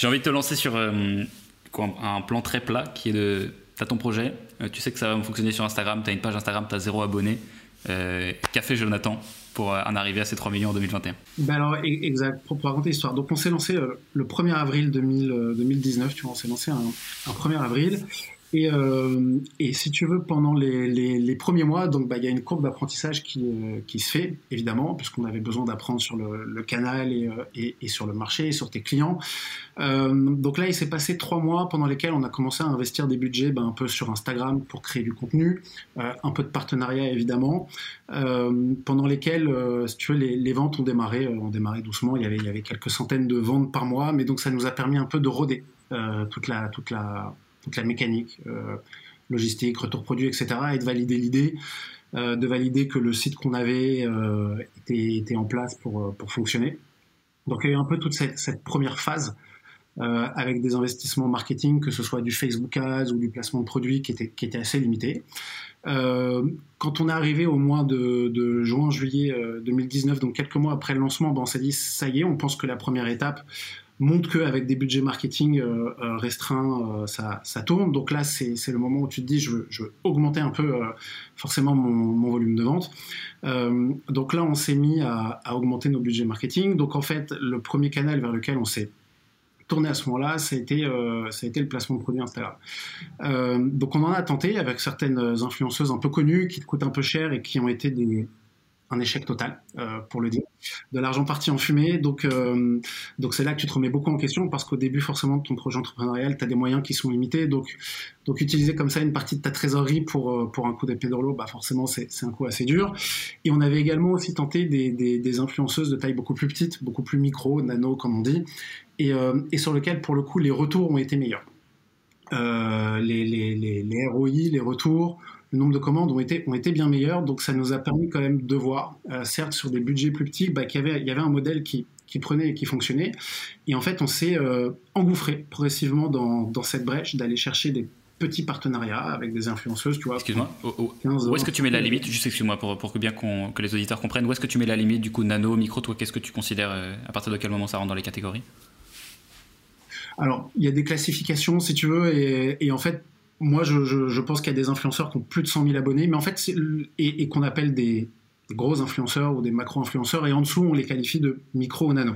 J'ai envie de te lancer sur euh, un plan très plat qui est de. Tu as ton projet, euh, tu sais que ça va fonctionner sur Instagram, tu as une page Instagram, tu as zéro abonné. Euh, Café Jonathan pour en arriver à ces 3 millions en 2021 ben alors, e-, exact, pour, raconter l'histoire. Donc, on s'est lancé le 1er avril 2019, tu vois, on s'est lancé un 1er avril. Et, euh, et, si tu veux, pendant les, premiers mois, donc bah, il y a une courbe d'apprentissage qui, euh, se fait, évidemment, puisqu'on avait besoin d'apprendre sur le, canal et, euh, et, sur le marché, et sur tes clients. Donc là, il s'est passé trois mois pendant lesquels on a commencé à investir des budgets bah, un peu sur Instagram pour créer du contenu, un peu de partenariat, évidemment, pendant lesquels, si tu veux, les, ventes ont démarré, ont démarré doucement. Il y, avait, il y avait quelques centaines de ventes par mois, mais donc ça nous a permis un peu de roder toute la... Toute la toute la mécanique, euh, logistique, retour produit, etc., et de valider l'idée, euh, de valider que le site qu'on avait euh, était, en place pour, fonctionner. Donc il y a eu un peu toute cette, première phase avec des investissements marketing, que ce soit du Facebook Ads ou du placement de produits qui était, qui était assez limité. Quand on est arrivé au mois de, de juin-juillet 2019, donc quelques mois après le lancement, ben on s'est dit ça y est, on pense que la première étape, montre qu'avec des budgets marketing euh, euh, restreints, euh, ça, ça, tourne. Donc là, c'est le moment où tu te dis, je veux, je veux augmenter un peu forcément mon, volume de vente. donc là, on s'est mis à, augmenter nos budgets marketing. Donc en fait, le premier canal vers lequel on s'est tourné à ce moment-là, ça, a été, le placement de produits Instagram. donc on en a tenté avec certaines influenceuses un peu connues qui coûtent un peu cher et qui ont été des, un échec total, euh, pour le dire. De l'argent parti en fumée, donc euh, donc c'est là que tu te remets beaucoup en question parce qu'au début forcément de ton projet entrepreneurial, tu as des moyens qui sont limités, donc donc utiliser comme ça une partie de ta trésorerie pour euh, pour un coup d'épée dans l'eau, bah forcément c'est un coup assez dur. Et on avait également aussi tenté des, des, influenceuses de taille beaucoup plus petite, beaucoup plus micro, nano comme on dit, et, et sur lequel pour le coup les retours ont été meilleurs. Les, les, les ROI, les retours, le nombre de commandes ont été, ont été bien meilleurs. Donc ça nous a permis quand même de voir, euh, certes sur des budgets plus petits, bah, qu'il y avait, il y avait un modèle qui, qui prenait et qui fonctionnait. Et en fait, on s'est euh, engouffré progressivement dans, dans cette brèche d'aller chercher des petits partenariats avec des influenceuses, tu vois. Excuse-moi, où est-ce que tu mets la limite? Juste excuse-moi pour, pour que bien que les auditeurs comprennent. Où est-ce que tu mets la limite du coup nano, micro Toi, qu'est-ce que tu considères euh, À partir de quel moment ça rentre dans les catégories? Alors, il y a des classifications, si tu veux, et, et en fait, moi, je, pense qu'il y a des influenceurs qui ont plus de 100 000 abonnés, mais en fait, et, qu'on appelle des, gros influenceurs ou des macro-influenceurs, et en dessous, on les qualifie de micro ou nano.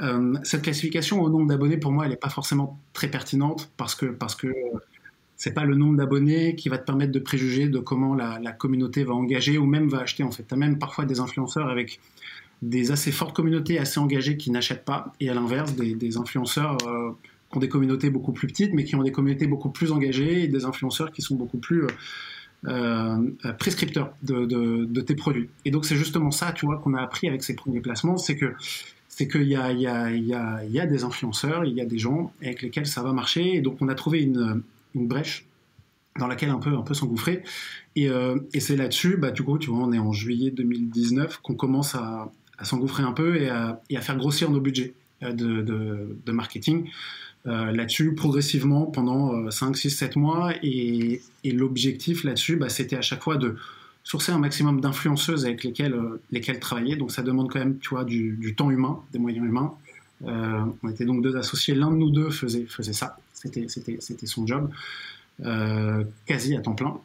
Euh, cette classification au nombre d'abonnés, pour moi, elle n'est pas forcément très pertinente parce que parce que c'est pas le nombre d'abonnés qui va te permettre de préjuger de comment la, communauté va engager ou même va acheter. En fait, tu as même parfois des influenceurs avec des assez fortes communautés assez engagées qui n'achètent pas, et à l'inverse, des, des influenceurs euh, qui ont des communautés beaucoup plus petites, mais qui ont des communautés beaucoup plus engagées et des influenceurs qui sont beaucoup plus euh, euh, prescripteurs de, tes produits. Et donc c'est justement ça, tu vois, qu'on a appris avec ces premiers placements, c'est que c'est qu'il y a, y, a, y, a, y a des influenceurs, il y a des gens avec lesquels ça va marcher, et donc on a trouvé une, une brèche dans laquelle un peu, un peu s'engouffrer. Et, euh, et c'est là-dessus, bah, du coup, tu vois, on est en juillet 2019, qu'on commence à, s'engouffrer un peu et à, à, faire grossir nos budgets de, de marketing euh, là-dessus progressivement pendant 5, 6, 7 mois. Et, l'objectif là-dessus, bah, c'était à chaque fois de sourcer un maximum d'influenceuses avec lesquelles, euh, lesquelles travailler. Donc ça demande quand même tu vois, du, temps humain, des moyens humains. Euh, on était donc deux associés, l'un de nous deux faisait, faisait ça, c'était, son job, euh, quasi à temps plein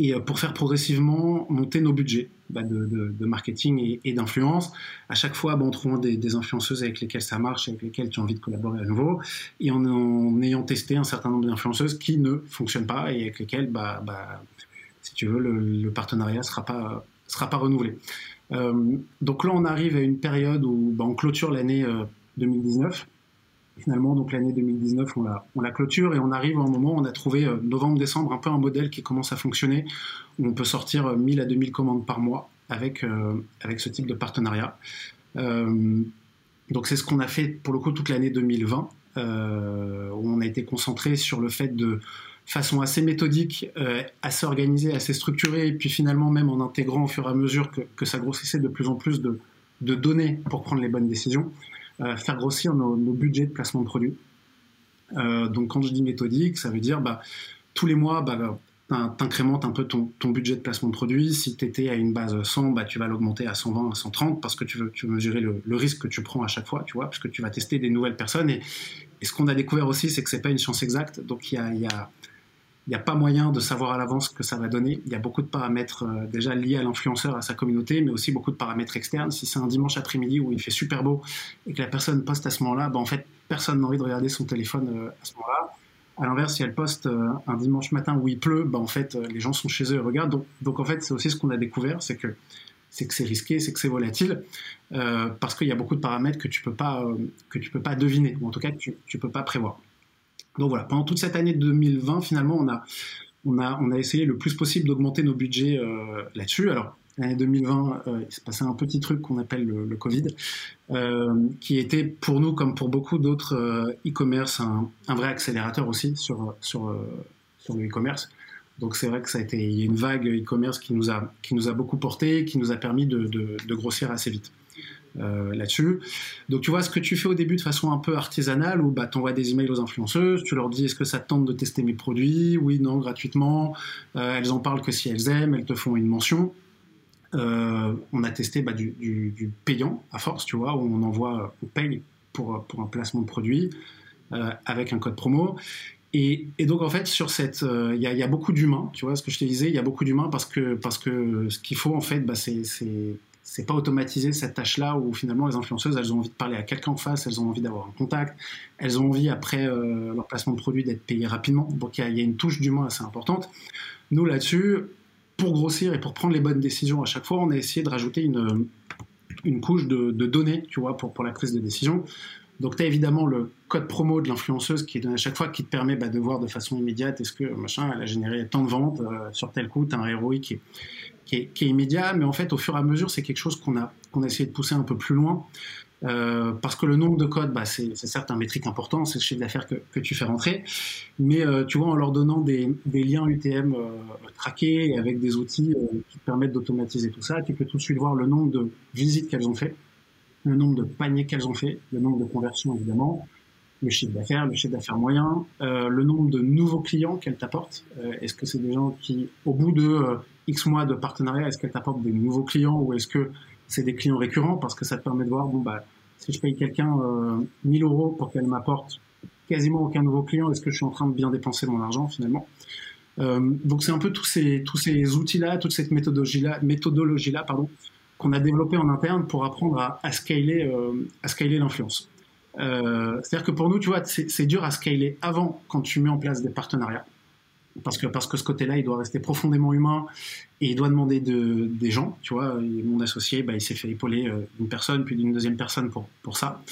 et euh, pour faire progressivement monter nos budgets bah, de, marketing et, d'influence. À chaque fois, bah, en trouvant des, influenceuses avec lesquelles ça marche, avec lesquelles tu as envie de collaborer à nouveau, et en, ayant testé un certain nombre d'influenceuses qui ne fonctionnent pas et avec lesquelles, bah, bah, si tu veux, le, partenariat sera pas sera pas renouvelé. Euh, donc là, on arrive à une période où on clôture l'année euh, 2019 finalement, donc l'année 2019, on la, clôture et on arrive à un moment où on a trouvé euh, novembre-décembre un peu un modèle qui commence à fonctionner, où on peut sortir 1000 euh, à 2000 commandes par mois avec, euh, avec ce type de partenariat. Donc c'est ce qu'on a fait pour le coup toute l'année 2020, euh, où on a été concentré sur le fait de façon assez méthodique, assez organisée, assez structurée, et puis finalement même en intégrant au fur et à mesure que, que ça grossissait de plus en plus de, données pour prendre les bonnes décisions, faire grossir nos, budgets de placement de produits. Euh, donc quand je dis méthodique, ça veut dire bah, tous les mois, bah, t'incrémentes un peu ton, budget de placement de produits. Si tu étais à une base 100, bah, tu vas l'augmenter à 120, à 130 parce que tu veux, mesurer le, risque que tu prends à chaque fois, tu vois, parce que tu vas tester des nouvelles personnes et, ce qu'on a découvert aussi, c'est que c'est pas une science exacte. Donc il y a, n'y a pas moyen de savoir à l'avance ce que ça va donner. Il y a beaucoup de paramètres euh, déjà liés à l'influenceur, à sa communauté, mais aussi beaucoup de paramètres externes. Si c'est un dimanche après-midi où il fait super beau et que la personne poste à ce moment-là, ben en fait, personne n'a envie de regarder son téléphone euh, à ce moment-là. À l'inverse, si elle poste euh, un dimanche matin où il pleut, ben en fait, les gens sont chez eux et regardent. Donc, en fait, c'est aussi ce qu'on a découvert, c'est que c'est risqué, c'est que c'est volatile, parce qu'il y a beaucoup de paramètres que tu peux pas peux pas deviner, ou en tout cas que tu, tu peux pas prévoir. Donc voilà, pendant toute cette année 2020, finalement, on a, on a, on a essayé le plus possible d'augmenter nos budgets euh, là-dessus. Alors, l'année 2020, euh, il s'est passé un petit truc qu'on appelle le, Covid, euh, qui était pour nous, comme pour beaucoup d'autres e-commerce, un, vrai accélérateur aussi sur, sur, sur le e-commerce. Donc c'est vrai que ça a été y a une vague e-commerce qui nous a qui nous a beaucoup porté, qui nous a permis de grossir assez vite. Euh, là-dessus. Donc tu vois ce que tu fais au début de façon un peu artisanale où bah, tu envoies des emails aux influenceuses, tu leur dis est-ce que ça te tente de tester mes produits? Oui, non, gratuitement. Euh, elles en parlent que si elles aiment, elles te font une mention. Euh, on a testé bah, du, payant à force, tu vois, où on envoie, on paye pour, pour un placement de produit avec un code promo. Et, donc en fait sur cette, il y, a beaucoup d'humains, tu vois ce que je te disais, il y a beaucoup d'humains parce que parce que ce qu'il faut en fait, bah, c'est c'est pas automatiser cette tâche-là où finalement les influenceuses, elles ont envie de parler à quelqu'un en face, elles ont envie d'avoir un contact, elles ont envie après euh, leur placement de produit d'être payées rapidement. Donc il y, a une touche d'humain assez importante. Nous là-dessus, pour grossir et pour prendre les bonnes décisions à chaque fois, on a essayé de rajouter une, une couche de, données, tu vois, pour, pour la prise de décision. Donc, tu as évidemment le code promo de l'influenceuse qui est donné à chaque fois, qui te permet bah, de voir de façon immédiate est-ce que machin, elle a généré tant de ventes euh, sur tel coup, tu as un héroïque qui est, immédiat, mais en fait, au fur et à mesure, c'est quelque chose qu'on a, qu'on a essayé de pousser un peu plus loin. Euh, parce que le nombre de codes, bah, c'est certes un métrique important, c'est le chiffre d'affaires que, que, tu fais rentrer, mais euh, tu vois, en leur donnant des, liens UTM traqués et avec des outils qui permettent d'automatiser tout ça, tu peux tout de suite voir le nombre de visites qu'elles ont fait, le nombre de paniers qu'elles ont fait, le nombre de conversions évidemment, le chiffre d'affaires, le chiffre d'affaires moyen, le nombre de nouveaux clients qu'elles t'apportent. Est-ce que c'est des gens qui, au bout de X mois de partenariat, est-ce qu'elle t'apporte des nouveaux clients ou est-ce que c'est des clients récurrents? Parce que ça te permet de voir, bon, bah, si je paye quelqu'un 1000 euh, euros pour qu'elle m'apporte quasiment aucun nouveau client, est-ce que je suis en train de bien dépenser mon argent finalement? Euh, Donc c'est un peu tous ces, tous ces outils-là, toute cette méthodologie-là, méthodologie -là, pardon, qu'on a développé en interne pour apprendre à, à scaler, euh, scaler l'influence. C'est-à-dire que pour nous, tu vois, c'est dur à scaler avant quand tu mets en place des partenariats parce que, parce que ce côté-là, il doit rester profondément humain et il doit demander de, des gens. Tu vois, mon associé, bah, il s'est fait épauler euh, d'une personne, puis d'une deuxième personne pour, pour ça.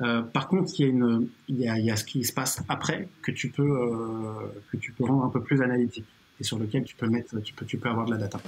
Euh, par contre, il y, a une, y a, il y a ce qui se passe après que tu, peux, euh, que tu peux rendre un peu plus analytique et sur lequel tu peux, mettre, tu peux, tu peux avoir de la data.